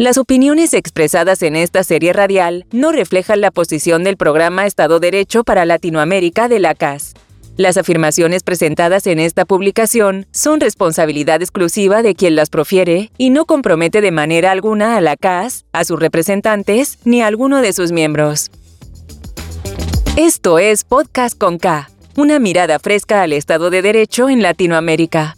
Las opiniones expresadas en esta serie radial no reflejan la posición del programa Estado Derecho para Latinoamérica de la CAS. Las afirmaciones presentadas en esta publicación son responsabilidad exclusiva de quien las profiere y no compromete de manera alguna a la CAS, a sus representantes ni a alguno de sus miembros. Esto es Podcast con K, una mirada fresca al Estado de Derecho en Latinoamérica.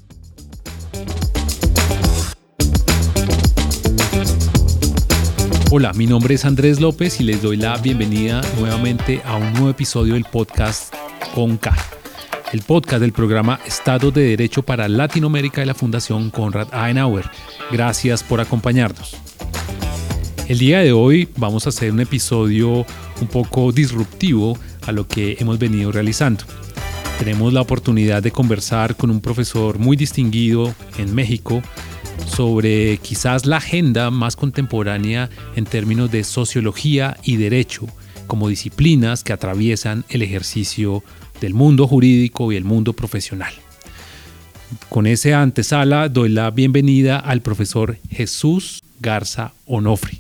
Hola, mi nombre es Andrés López y les doy la bienvenida nuevamente a un nuevo episodio del podcast con K, el podcast del programa Estado de Derecho para Latinoamérica de la Fundación Konrad Adenauer. Gracias por acompañarnos. El día de hoy vamos a hacer un episodio un poco disruptivo a lo que hemos venido realizando. Tenemos la oportunidad de conversar con un profesor muy distinguido en México sobre quizás la agenda más contemporánea en términos de sociología y derecho como disciplinas que atraviesan el ejercicio del mundo jurídico y el mundo profesional. Con ese antesala doy la bienvenida al profesor Jesús Garza Onofri.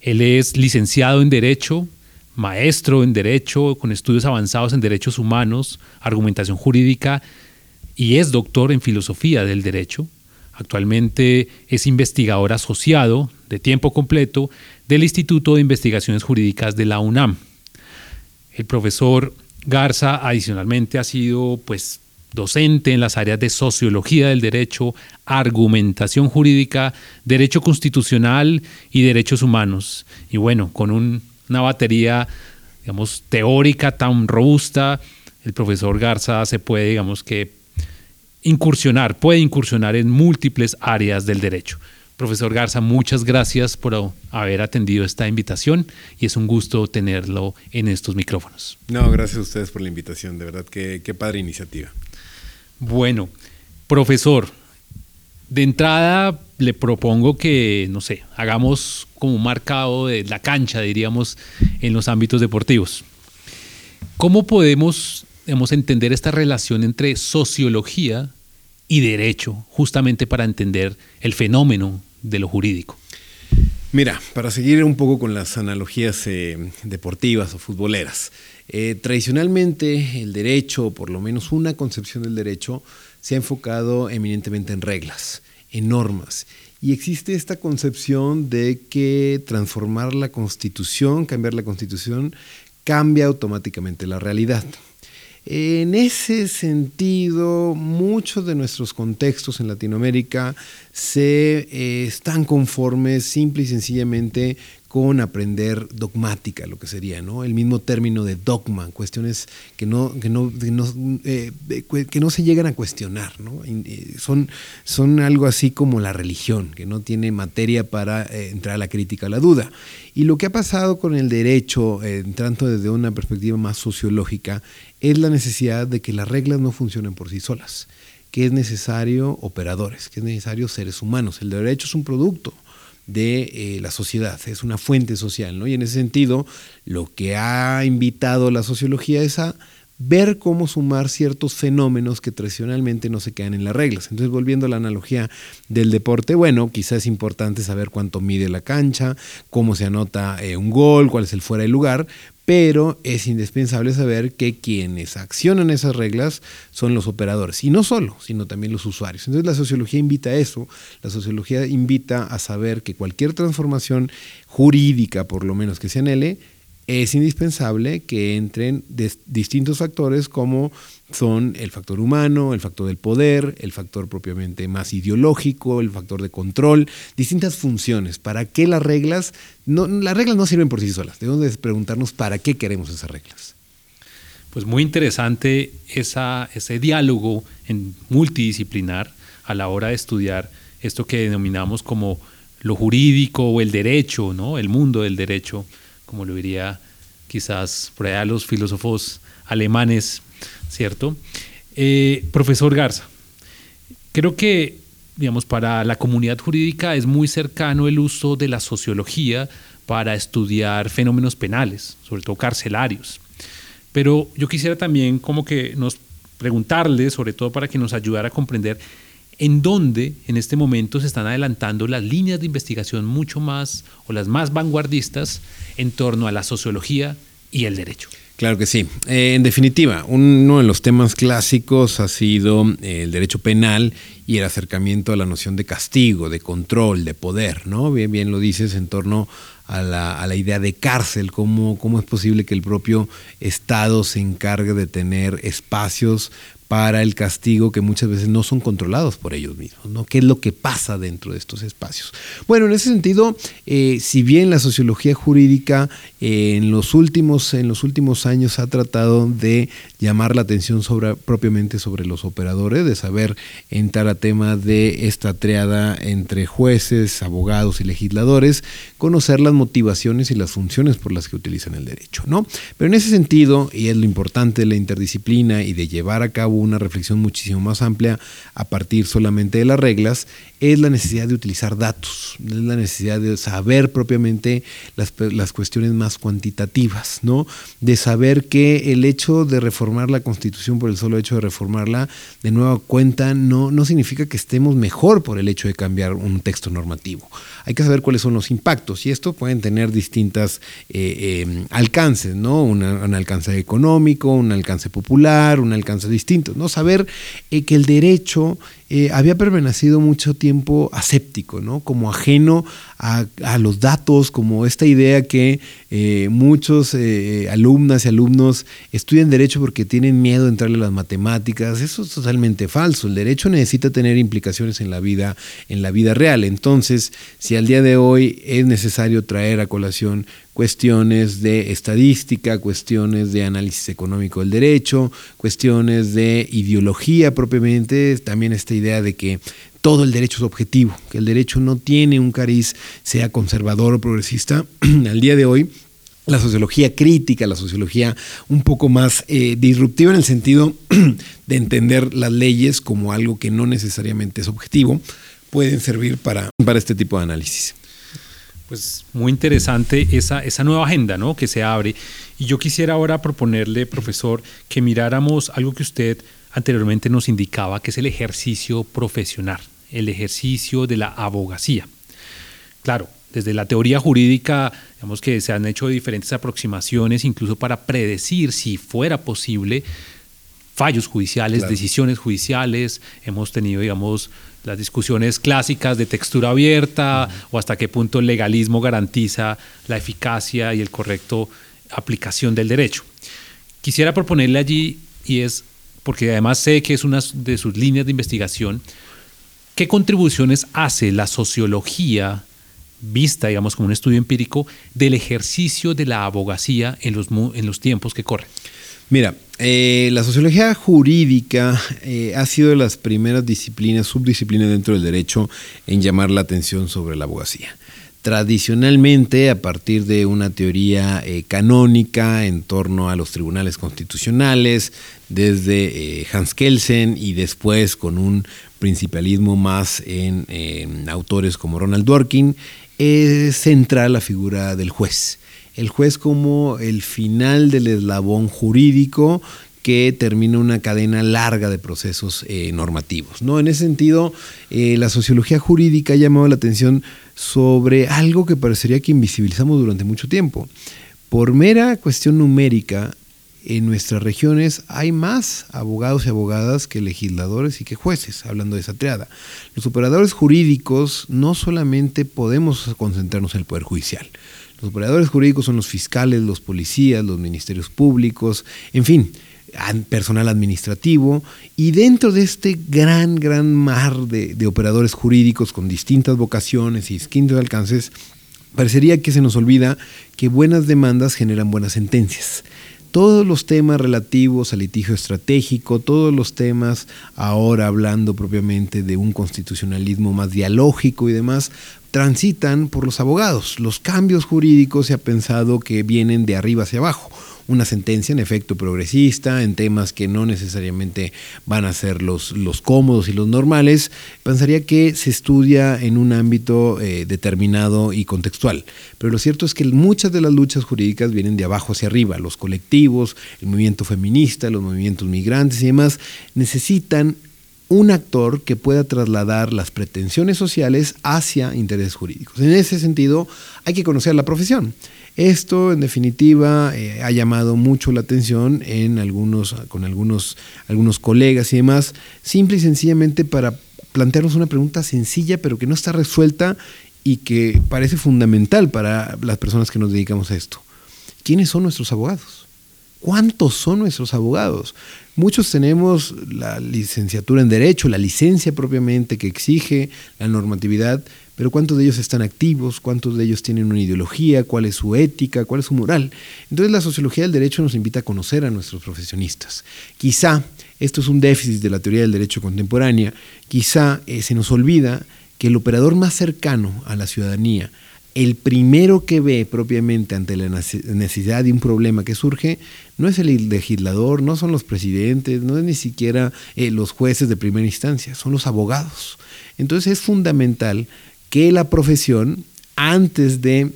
Él es licenciado en Derecho, maestro en Derecho, con estudios avanzados en Derechos Humanos, argumentación jurídica y es doctor en Filosofía del Derecho. Actualmente es investigador asociado de tiempo completo del Instituto de Investigaciones Jurídicas de la UNAM. El profesor Garza adicionalmente ha sido pues docente en las áreas de sociología del derecho, argumentación jurídica, derecho constitucional y derechos humanos. Y bueno, con una batería digamos teórica tan robusta, el profesor Garza se puede digamos que incursionar, puede incursionar en múltiples áreas del derecho. Profesor Garza, muchas gracias por haber atendido esta invitación y es un gusto tenerlo en estos micrófonos. No, gracias a ustedes por la invitación, de verdad, qué, qué padre iniciativa. Bueno, profesor, de entrada le propongo que, no sé, hagamos como un marcado de la cancha, diríamos, en los ámbitos deportivos. ¿Cómo podemos digamos, entender esta relación entre sociología y derecho, justamente para entender el fenómeno de lo jurídico? Mira, para seguir un poco con las analogías eh, deportivas o futboleras, eh, tradicionalmente el derecho, por lo menos una concepción del derecho, se ha enfocado eminentemente en reglas, en normas. Y existe esta concepción de que transformar la constitución, cambiar la constitución, cambia automáticamente la realidad. En ese sentido, muchos de nuestros contextos en Latinoamérica se eh, están conformes simple y sencillamente con aprender dogmática, lo que sería, ¿no? El mismo término de dogma, cuestiones que no, que no, que no, eh, que no se llegan a cuestionar, ¿no? Eh, son, son algo así como la religión, que no tiene materia para eh, entrar a la crítica, a la duda. Y lo que ha pasado con el derecho, tanto desde una perspectiva más sociológica, es la necesidad de que las reglas no funcionen por sí solas, que es necesario operadores, que es necesario seres humanos. El derecho es un producto de eh, la sociedad, es una fuente social, ¿no? Y en ese sentido, lo que ha invitado la sociología es a ver cómo sumar ciertos fenómenos que tradicionalmente no se quedan en las reglas. Entonces, volviendo a la analogía del deporte, bueno, quizás es importante saber cuánto mide la cancha, cómo se anota eh, un gol, cuál es el fuera de lugar, pero es indispensable saber que quienes accionan esas reglas son los operadores, y no solo, sino también los usuarios. Entonces la sociología invita a eso, la sociología invita a saber que cualquier transformación jurídica, por lo menos que se anhele, es indispensable que entren distintos factores como son el factor humano, el factor del poder, el factor propiamente más ideológico, el factor de control, distintas funciones para que las reglas, no, las reglas no sirven por sí solas, debemos preguntarnos para qué queremos esas reglas. Pues muy interesante esa, ese diálogo en multidisciplinar a la hora de estudiar esto que denominamos como lo jurídico o el derecho, ¿no? el mundo del derecho como lo diría quizás por allá los filósofos alemanes, ¿cierto? Eh, profesor Garza, creo que, digamos, para la comunidad jurídica es muy cercano el uso de la sociología para estudiar fenómenos penales, sobre todo carcelarios. Pero yo quisiera también como que nos preguntarle, sobre todo para que nos ayudara a comprender en donde en este momento se están adelantando las líneas de investigación mucho más o las más vanguardistas en torno a la sociología y el derecho. Claro que sí. Eh, en definitiva, uno de los temas clásicos ha sido eh, el derecho penal y el acercamiento a la noción de castigo, de control, de poder, ¿no? Bien, bien lo dices en torno a la, a la idea de cárcel, cómo, cómo es posible que el propio Estado se encargue de tener espacios para el castigo que muchas veces no son controlados por ellos mismos, ¿no? ¿Qué es lo que pasa dentro de estos espacios? Bueno, en ese sentido, eh, si bien la sociología jurídica eh, en, los últimos, en los últimos años ha tratado de llamar la atención sobre, propiamente sobre los operadores, de saber entrar a tema de esta triada entre jueces, abogados y legisladores, conocer las motivaciones y las funciones por las que utilizan el derecho, ¿no? Pero en ese sentido, y es lo importante de la interdisciplina y de llevar a cabo una reflexión muchísimo más amplia a partir solamente de las reglas, es la necesidad de utilizar datos, es la necesidad de saber propiamente las, las, cuestiones más cuantitativas, ¿no? De saber que el hecho de reformar la Constitución por el solo hecho de reformarla, de nueva cuenta, no, no significa que estemos mejor por el hecho de cambiar un texto normativo. Hay que saber cuáles son los impactos y esto pueden tener distintas eh, eh, alcances, ¿no? Un alcance económico, un alcance popular, un alcance distinto, ¿no? Saber eh, que el derecho eh, había permanecido mucho tiempo aséptico, ¿no? como ajeno a, los datos, como esta idea que eh, muchos eh, alumnas y alumnos estudian derecho porque tienen miedo de entrarle a las matemáticas. Eso es totalmente falso. El derecho necesita tener implicaciones en la vida, en la vida real. Entonces, si al día de hoy es necesario traer a colación cuestiones de estadística, cuestiones de análisis económico del derecho, cuestiones de ideología propiamente, también esta idea de que todo el derecho es objetivo, que el derecho no tiene un cariz, sea conservador o progresista, al día de hoy la sociología crítica, la sociología un poco más eh, disruptiva en el sentido de entender las leyes como algo que no necesariamente es objetivo, pueden servir para, para este tipo de análisis. Pues muy interesante esa, esa nueva agenda ¿no? que se abre. Y yo quisiera ahora proponerle, profesor, que miráramos algo que usted anteriormente nos indicaba, que es el ejercicio profesional, el ejercicio de la abogacía. Claro, desde la teoría jurídica, digamos que se han hecho diferentes aproximaciones, incluso para predecir si fuera posible fallos judiciales, decisiones judiciales. Hemos tenido, digamos, las discusiones clásicas de textura abierta o hasta qué punto el legalismo garantiza la eficacia y el correcto aplicación del derecho. Quisiera proponerle allí, y es porque además sé que es una de sus líneas de investigación, ¿qué contribuciones hace la sociología vista, digamos, como un estudio empírico del ejercicio de la abogacía en los, en los tiempos que corren? Mira, eh, la sociología jurídica eh, ha sido de las primeras disciplinas, subdisciplinas dentro del derecho en llamar la atención sobre la abogacía. Tradicionalmente, a partir de una teoría eh, canónica en torno a los tribunales constitucionales, desde Hans Kelsen y después con un principalismo más en, en autores como Ronald Dworkin, es central la figura del juez. El juez como el final del eslabón jurídico que termina una cadena larga de procesos eh, normativos. ¿no? En ese sentido, eh, la sociología jurídica ha llamado la atención sobre algo que parecería que invisibilizamos durante mucho tiempo. Por mera cuestión numérica, en nuestras regiones hay más abogados y abogadas que legisladores y que jueces, hablando de esa triada. Los operadores jurídicos no solamente podemos concentrarnos en el Poder Judicial, los operadores jurídicos son los fiscales, los policías, los ministerios públicos, en fin, personal administrativo. Y dentro de este gran, gran mar de, operadores jurídicos con distintas vocaciones y distintos alcances, parecería que se nos olvida que buenas demandas generan buenas sentencias todos los temas relativos al litigio estratégico, todos los temas ahora hablando propiamente de un constitucionalismo más dialógico y demás, transitan por los abogados. Los cambios jurídicos se ha pensado que vienen de arriba hacia abajo una sentencia en efecto progresista en temas que no necesariamente van a ser los, los cómodos y los normales, pensaría que se estudia en un ámbito eh, determinado y contextual. Pero lo cierto es que muchas de las luchas jurídicas vienen de abajo hacia arriba. Los colectivos, el movimiento feminista, los movimientos migrantes y demás necesitan un actor que pueda trasladar las pretensiones sociales hacia intereses jurídicos. En ese sentido, hay que conocer la profesión. Esto, en definitiva, eh, ha llamado mucho la atención en algunos, con algunos, algunos colegas y demás, simple y sencillamente para plantearnos una pregunta sencilla, pero que no está resuelta y que parece fundamental para las personas que nos dedicamos a esto. ¿Quiénes son nuestros abogados? ¿Cuántos son nuestros abogados? Muchos tenemos la licenciatura en Derecho, la licencia propiamente que exige la normatividad, pero ¿cuántos de ellos están activos? ¿Cuántos de ellos tienen una ideología? ¿Cuál es su ética? ¿Cuál es su moral? Entonces la sociología del derecho nos invita a conocer a nuestros profesionistas. Quizá esto es un déficit de la teoría del derecho contemporánea, quizá eh, se nos olvida que el operador más cercano a la ciudadanía, el primero que ve propiamente ante la necesidad de un problema que surge, no es el legislador, no son los presidentes, no es ni siquiera eh, los jueces de primera instancia, son los abogados. Entonces es fundamental que la profesión, antes de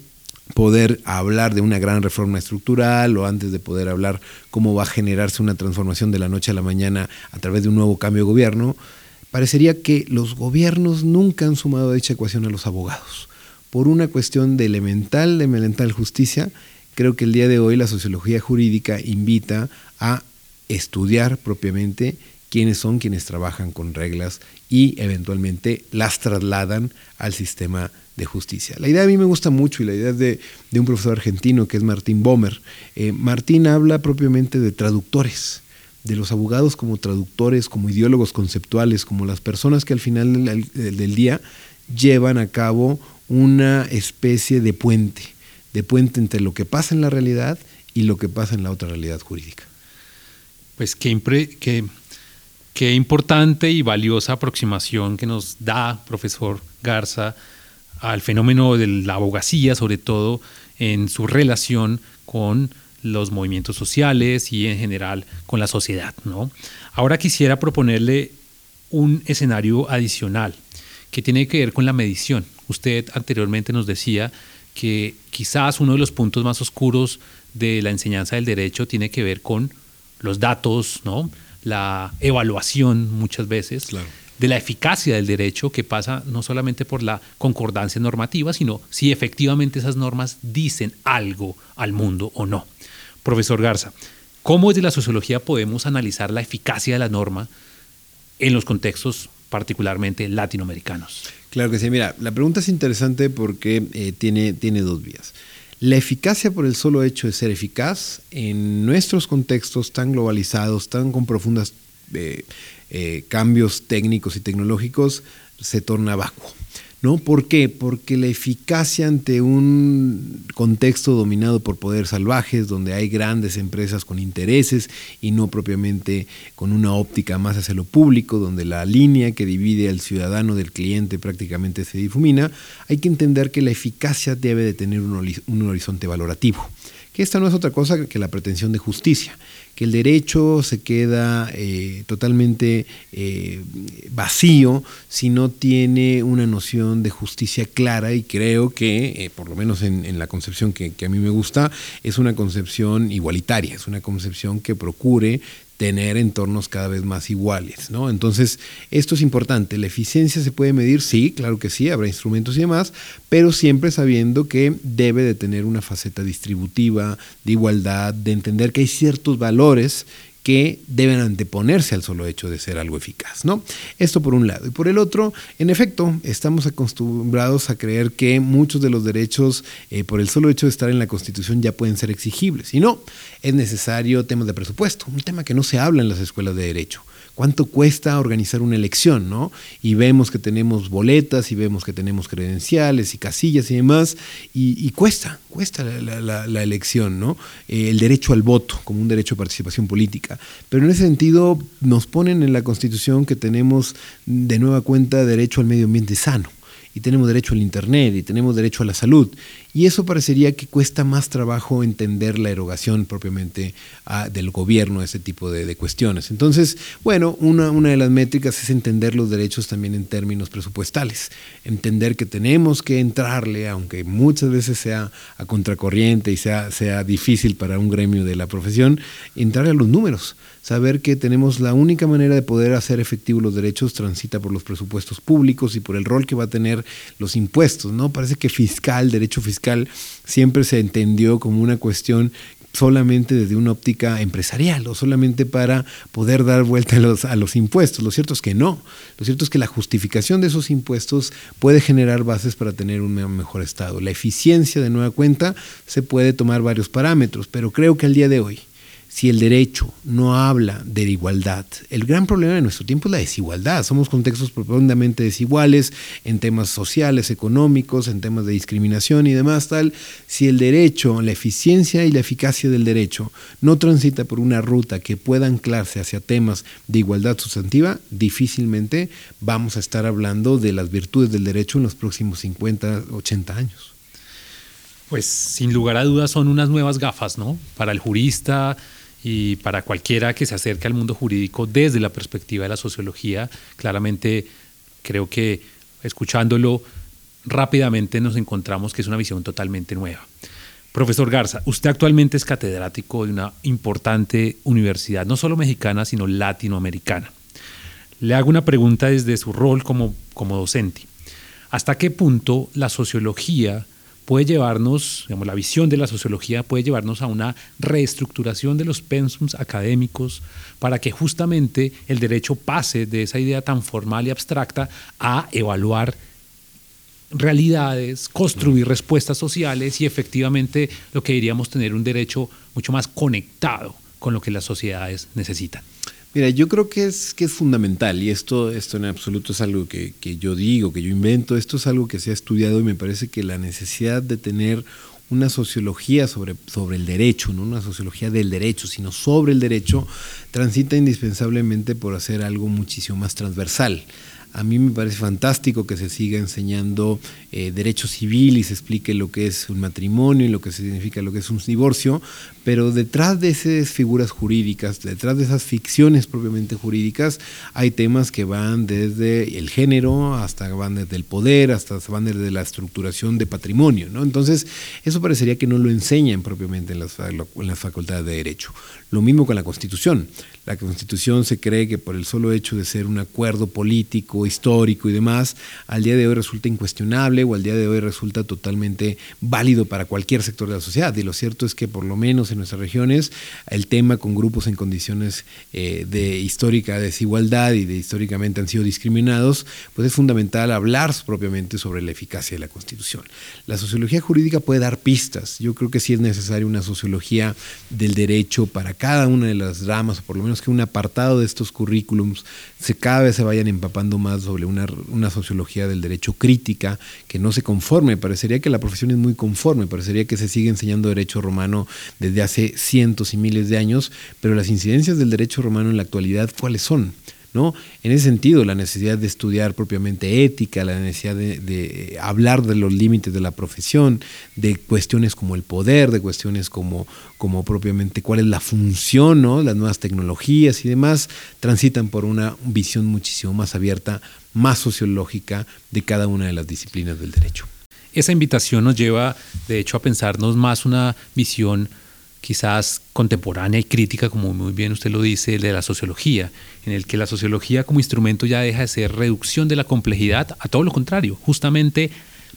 poder hablar de una gran reforma estructural o antes de poder hablar cómo va a generarse una transformación de la noche a la mañana a través de un nuevo cambio de gobierno, parecería que los gobiernos nunca han sumado a dicha ecuación a los abogados. Por una cuestión de elemental, de elemental justicia, creo que el día de hoy la sociología jurídica invita a estudiar propiamente quiénes son quienes trabajan con reglas y eventualmente las trasladan al sistema de justicia. La idea a mí me gusta mucho y la idea es de, un profesor argentino que es Martín Bomer. Eh, Martín habla propiamente de traductores, de los abogados como traductores, como ideólogos conceptuales, como las personas que al final del, del día llevan a cabo una especie de puente, de puente entre lo que pasa en la realidad y lo que pasa en la otra realidad jurídica. Pues qué, que Qué importante y valiosa aproximación que nos da, profesor Garza, al fenómeno de la abogacía, sobre todo en su relación con los movimientos sociales y en general con la sociedad. ¿no? Ahora quisiera proponerle un escenario adicional que tiene que ver con la medición. Usted anteriormente nos decía que quizás uno de los puntos más oscuros de la enseñanza del derecho tiene que ver con los datos, ¿no? la evaluación muchas veces de la eficacia del derecho que pasa no solamente por la concordancia normativa, sino si efectivamente esas normas dicen algo al mundo o no. Profesor Garza, ¿cómo desde la sociología podemos analizar la eficacia de la norma en los contextos particularmente latinoamericanos? Claro que sí, mira, la pregunta es interesante porque eh, tiene, tiene dos vías. La eficacia por el solo hecho de ser eficaz en nuestros contextos tan globalizados, tan con profundos eh, eh, cambios técnicos y tecnológicos, se torna vacuo. ¿No? ¿Por qué? Porque la eficacia ante un contexto dominado por poderes salvajes, donde hay grandes empresas con intereses y no propiamente con una óptica más hacia lo público, donde la línea que divide al ciudadano del cliente prácticamente se difumina, hay que entender que la eficacia debe de tener un horizonte valorativo que esta no es otra cosa que la pretensión de justicia, que el derecho se queda eh, totalmente eh, vacío si no tiene una noción de justicia clara y creo que, eh, por lo menos en, la concepción que, que, a mí me gusta, es una concepción igualitaria, es una concepción que procure tener entornos cada vez más iguales, ¿no? Entonces, esto es importante. ¿La eficiencia se puede medir? Sí, claro que sí, habrá instrumentos y demás, pero siempre sabiendo que debe de tener una faceta distributiva, de igualdad, de entender que hay ciertos valores que deben anteponerse al solo hecho de ser algo eficaz, ¿no? Esto por un lado. Y por el otro, en efecto, estamos acostumbrados a creer que muchos de los derechos, eh, por el solo hecho de estar en la Constitución, ya pueden ser exigibles. Y no, es necesario temas de presupuesto, un tema que no se habla en las escuelas de derecho cuánto cuesta organizar una elección, ¿no? Y vemos que tenemos boletas y vemos que tenemos credenciales y casillas y demás, y, cuesta, cuesta la, elección, ¿no? Eh, el derecho al voto como un derecho de participación política. Pero en ese sentido nos ponen en la Constitución que tenemos de nueva cuenta derecho al medio ambiente sano y tenemos derecho al Internet y tenemos derecho a la salud. Y eso parecería que cuesta más trabajo entender la erogación propiamente ah, del gobierno ese tipo de, cuestiones. Entonces, bueno, una, una de las métricas es entender los derechos también en términos presupuestales, entender que tenemos que entrarle, aunque muchas veces sea a contracorriente y sea, sea difícil para un gremio de la profesión, entrarle a los números saber que tenemos la única manera de poder hacer efectivos los derechos transita por los presupuestos públicos y por el rol que va a tener los impuestos, ¿no? Parece que fiscal, derecho fiscal, siempre se entendió como una cuestión solamente desde una óptica empresarial o solamente para poder dar vuelta a los, a los impuestos. Lo cierto es que no. Lo cierto es que la justificación de esos impuestos puede generar bases para tener un mejor estado. La eficiencia de nueva cuenta se puede tomar varios parámetros, pero creo que al día de hoy si el derecho no habla de igualdad, el gran problema de nuestro tiempo es la desigualdad. Somos contextos profundamente desiguales en temas sociales, económicos, en temas de discriminación y demás tal. Si el derecho, la eficiencia y la eficacia del derecho no transita por una ruta que pueda anclarse hacia temas de igualdad sustantiva, difícilmente vamos a estar hablando de las virtudes del derecho en los próximos 50, 80 años. Pues sin lugar a dudas son unas nuevas gafas, ¿no? Para el jurista, y para cualquiera que se acerque al mundo jurídico desde la perspectiva de la sociología, claramente creo que escuchándolo rápidamente nos encontramos que es una visión totalmente nueva. Profesor Garza, usted actualmente es catedrático de una importante universidad, no solo mexicana, sino latinoamericana. Le hago una pregunta desde su rol como, como docente. ¿Hasta qué punto la sociología puede llevarnos, digamos, la visión de la sociología puede llevarnos a una reestructuración de los pensums académicos para que justamente el derecho pase de esa idea tan formal y abstracta a evaluar realidades, construir respuestas sociales y efectivamente lo que diríamos tener un derecho mucho más conectado con lo que las sociedades necesitan. Mira, yo creo que es, que es fundamental y esto, esto en absoluto es algo que, que yo digo, que yo invento, esto es algo que se ha estudiado y me parece que la necesidad de tener una sociología sobre, sobre el derecho, no una sociología del derecho, sino sobre el derecho, transita indispensablemente por hacer algo muchísimo más transversal. A mí me parece fantástico que se siga enseñando eh, derecho civil y se explique lo que es un matrimonio y lo que significa lo que es un divorcio, pero detrás de esas figuras jurídicas, detrás de esas ficciones propiamente jurídicas, hay temas que van desde el género hasta van desde el poder, hasta van desde la estructuración de patrimonio. ¿no? Entonces, eso parecería que no lo enseñan propiamente en las, en las facultades de derecho. Lo mismo con la Constitución. La Constitución se cree que por el solo hecho de ser un acuerdo político, histórico y demás, al día de hoy resulta incuestionable o al día de hoy resulta totalmente válido para cualquier sector de la sociedad. Y lo cierto es que por lo menos en nuestras regiones el tema con grupos en condiciones eh, de histórica desigualdad y de históricamente han sido discriminados, pues es fundamental hablar propiamente sobre la eficacia de la Constitución. La sociología jurídica puede dar pistas. Yo creo que sí es necesaria una sociología del derecho para cada una de las ramas, o por lo menos que un apartado de estos currículums se cada vez se vayan empapando más sobre una, una sociología del derecho crítica, que no se conforme. Parecería que la profesión es muy conforme, parecería que se sigue enseñando derecho romano desde hace cientos y miles de años, pero las incidencias del derecho romano en la actualidad, ¿cuáles son? ¿No? En ese sentido, la necesidad de estudiar propiamente ética, la necesidad de, hablar de los límites de la profesión, de cuestiones como el poder, de cuestiones como, como propiamente cuál es la función, ¿no? Las nuevas tecnologías y demás, transitan por una visión muchísimo más abierta, más sociológica de cada una de las disciplinas del derecho. Esa invitación nos lleva, de hecho, a pensarnos más una visión quizás contemporánea y crítica, como muy bien usted lo dice, de la sociología, en el que la sociología como instrumento ya deja de ser reducción de la complejidad, a todo lo contrario, justamente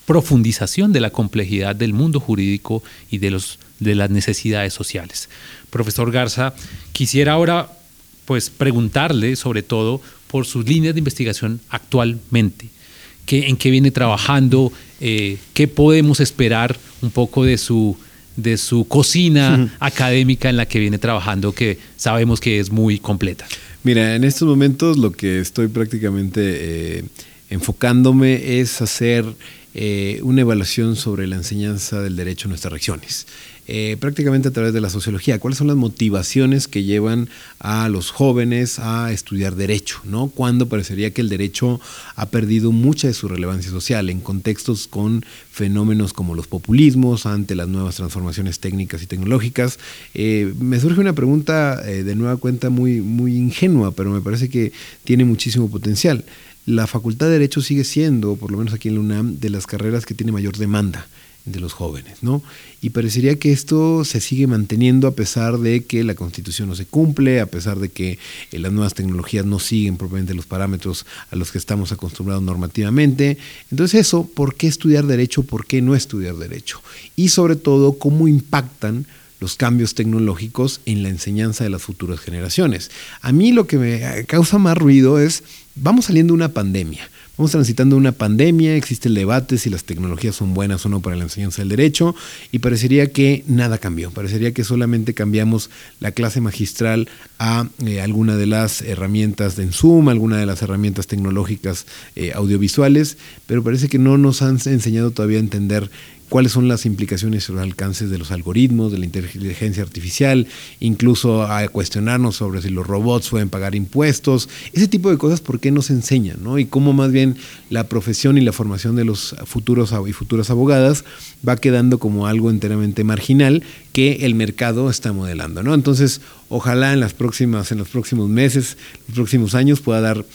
profundización de la complejidad del mundo jurídico y de, los, de las necesidades sociales. Profesor Garza, quisiera ahora pues preguntarle sobre todo por sus líneas de investigación actualmente. ¿Qué, ¿En qué viene trabajando? Eh, ¿Qué podemos esperar un poco de su de su cocina académica en la que viene trabajando, que sabemos que es muy completa? Mira, en estos momentos lo que estoy prácticamente eh, enfocándome es hacer eh, una evaluación sobre la enseñanza del derecho en nuestras regiones. Eh, prácticamente a través de la sociología. ¿Cuáles son las motivaciones que llevan a los jóvenes a estudiar derecho? ¿no? Cuando parecería que el derecho ha perdido mucha de su relevancia social en contextos con fenómenos como los populismos, ante las nuevas transformaciones técnicas y tecnológicas. Eh, me surge una pregunta eh, de nueva cuenta muy, muy ingenua, pero me parece que tiene muchísimo potencial. La Facultad de Derecho sigue siendo, por lo menos aquí en la UNAM, de las carreras que tiene mayor demanda de los jóvenes, ¿no? Y parecería que esto se sigue manteniendo a pesar de que la Constitución no se cumple, a pesar de que eh, las nuevas tecnologías no siguen propiamente los parámetros a los que estamos acostumbrados normativamente. Entonces eso, ¿por qué estudiar derecho? ¿Por qué no estudiar derecho? Y sobre todo, ¿cómo impactan los cambios tecnológicos en la enseñanza de las futuras generaciones? A mí lo que me causa más ruido es, vamos saliendo de una pandemia. Vamos transitando una pandemia, existe el debate si las tecnologías son buenas o no para la enseñanza del derecho y parecería que nada cambió, parecería que solamente cambiamos la clase magistral a eh, alguna de las herramientas de Zoom, alguna de las herramientas tecnológicas eh, audiovisuales, pero parece que no nos han enseñado todavía a entender cuáles son las implicaciones y los alcances de los algoritmos, de la inteligencia artificial, incluso a cuestionarnos sobre si los robots pueden pagar impuestos, ese tipo de cosas, ¿por qué no se enseñan? ¿no? Y cómo más bien la profesión y la formación de los futuros y futuras abogadas va quedando como algo enteramente marginal que el mercado está modelando. ¿no? Entonces, ojalá en, las próximas, en los próximos meses, los próximos años pueda dar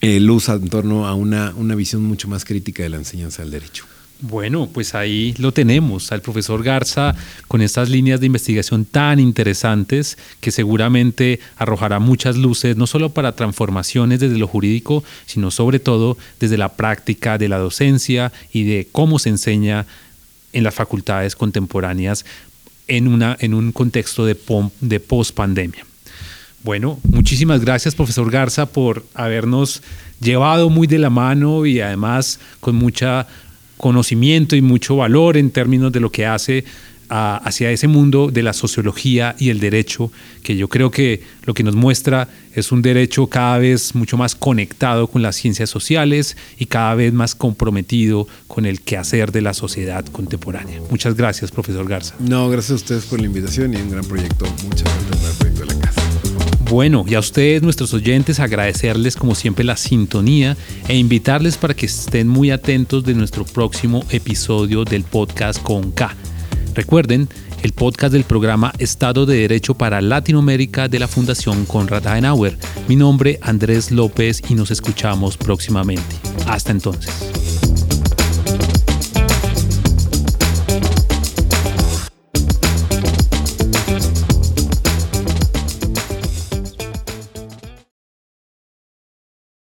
eh, luz en torno a una, una visión mucho más crítica de la enseñanza del derecho. Bueno, pues ahí lo tenemos, al profesor Garza con estas líneas de investigación tan interesantes que seguramente arrojará muchas luces, no solo para transformaciones desde lo jurídico, sino sobre todo desde la práctica de la docencia y de cómo se enseña en las facultades contemporáneas en, una, en un contexto de, de post-pandemia. Bueno, muchísimas gracias, profesor Garza, por habernos llevado muy de la mano y además con mucha conocimiento y mucho valor en términos de lo que hace hacia ese mundo de la sociología y el derecho, que yo creo que lo que nos muestra es un derecho cada vez mucho más conectado con las ciencias sociales y cada vez más comprometido con el quehacer de la sociedad contemporánea. Muchas gracias, profesor Garza. No, gracias a ustedes por la invitación y un gran proyecto. Muchas gracias Bueno, y a ustedes, nuestros oyentes, agradecerles como siempre la sintonía e invitarles para que estén muy atentos de nuestro próximo episodio del podcast con K. Recuerden, el podcast del programa Estado de Derecho para Latinoamérica de la Fundación Conrad Adenauer. Mi nombre Andrés López y nos escuchamos próximamente. Hasta entonces.